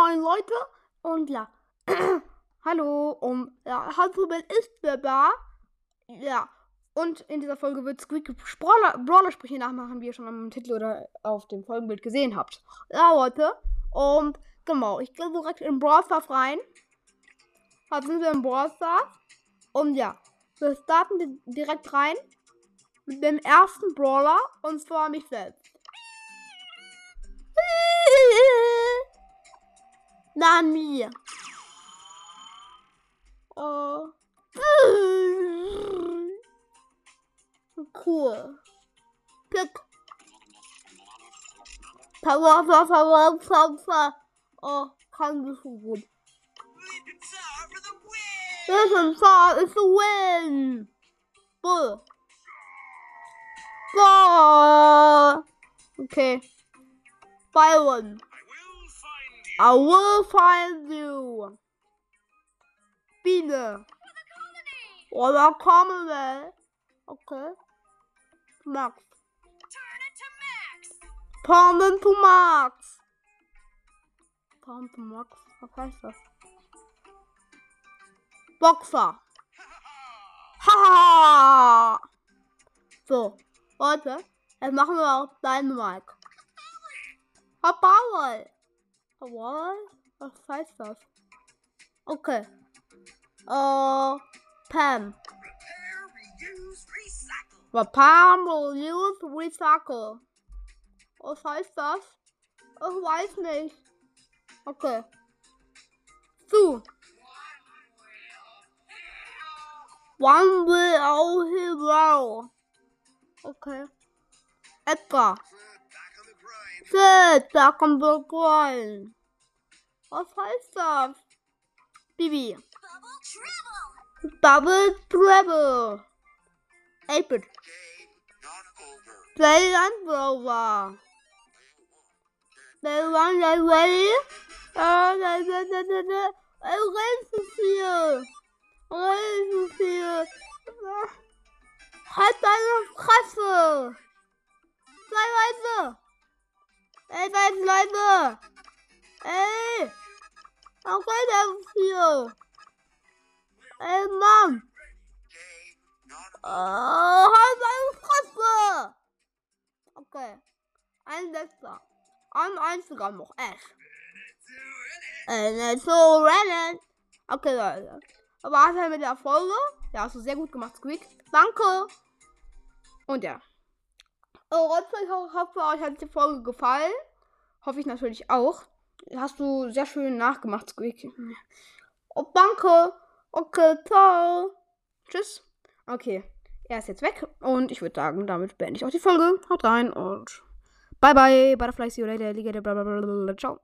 moin Leute und ja, hallo und ja, Hansrubel ist da. Ja, und in dieser Folge wird Squeak Brawler, Brawler-Sprüche nachmachen, wie ihr schon am Titel oder auf dem Folgenbild gesehen habt. Ja, Leute, und genau, ich gehe direkt in Brawl Stars rein. Jetzt sind wir in Brawl Stars. Und ja, wir starten direkt rein mit dem ersten Brawler und zwar mich selbst. Nami. Oh. Cool. Pick. Power, power, power, power. Oh, kann nicht so gut. Listen, Saw is the win. Bull. Bull. Okay. Byron. I will find you. Biene. Oder Commonwealth. Okay. Max. Palmen to Max. Palmen to Max. Was heißt das? Boxer. Haha. so, Leute, jetzt machen wir auch deinen Mike. A one or five stars? Okay. Uh, Pam. But Pam will use recycle. Or five stars? Or white snake? Okay. Two. One will hero. Okay. Edgar. Set back one. What's high stuff? BB. Bubble Treble. April. Play and Rover. They want they ready. Oh, they, they, they, they, they. I'm ready to see you. I'm ready to see you. Hot Hustle. Fly Rider. Ey, zwei Leute. Ey. Auch weiter viel. Ey, Mann. Oh, halt deine Fresse. Okay. Ein letzter. Ein einziger noch. Ash. Äh, so rennen. Okay, Leute. Aber was mit der Folge? Ja, hast du sehr gut gemacht, Squeak. Danke. Und ja. Oh, ich hoffe, euch hat die Folge gefallen. Hoffe ich natürlich auch. Hast du sehr schön nachgemacht, Squeak. Oh, danke. Okay, ciao. Tschüss. Okay, er ist jetzt weg. Und ich würde sagen, damit beende ich auch die Folge. Haut rein und bye bye. Butterfly, see you later. Ciao.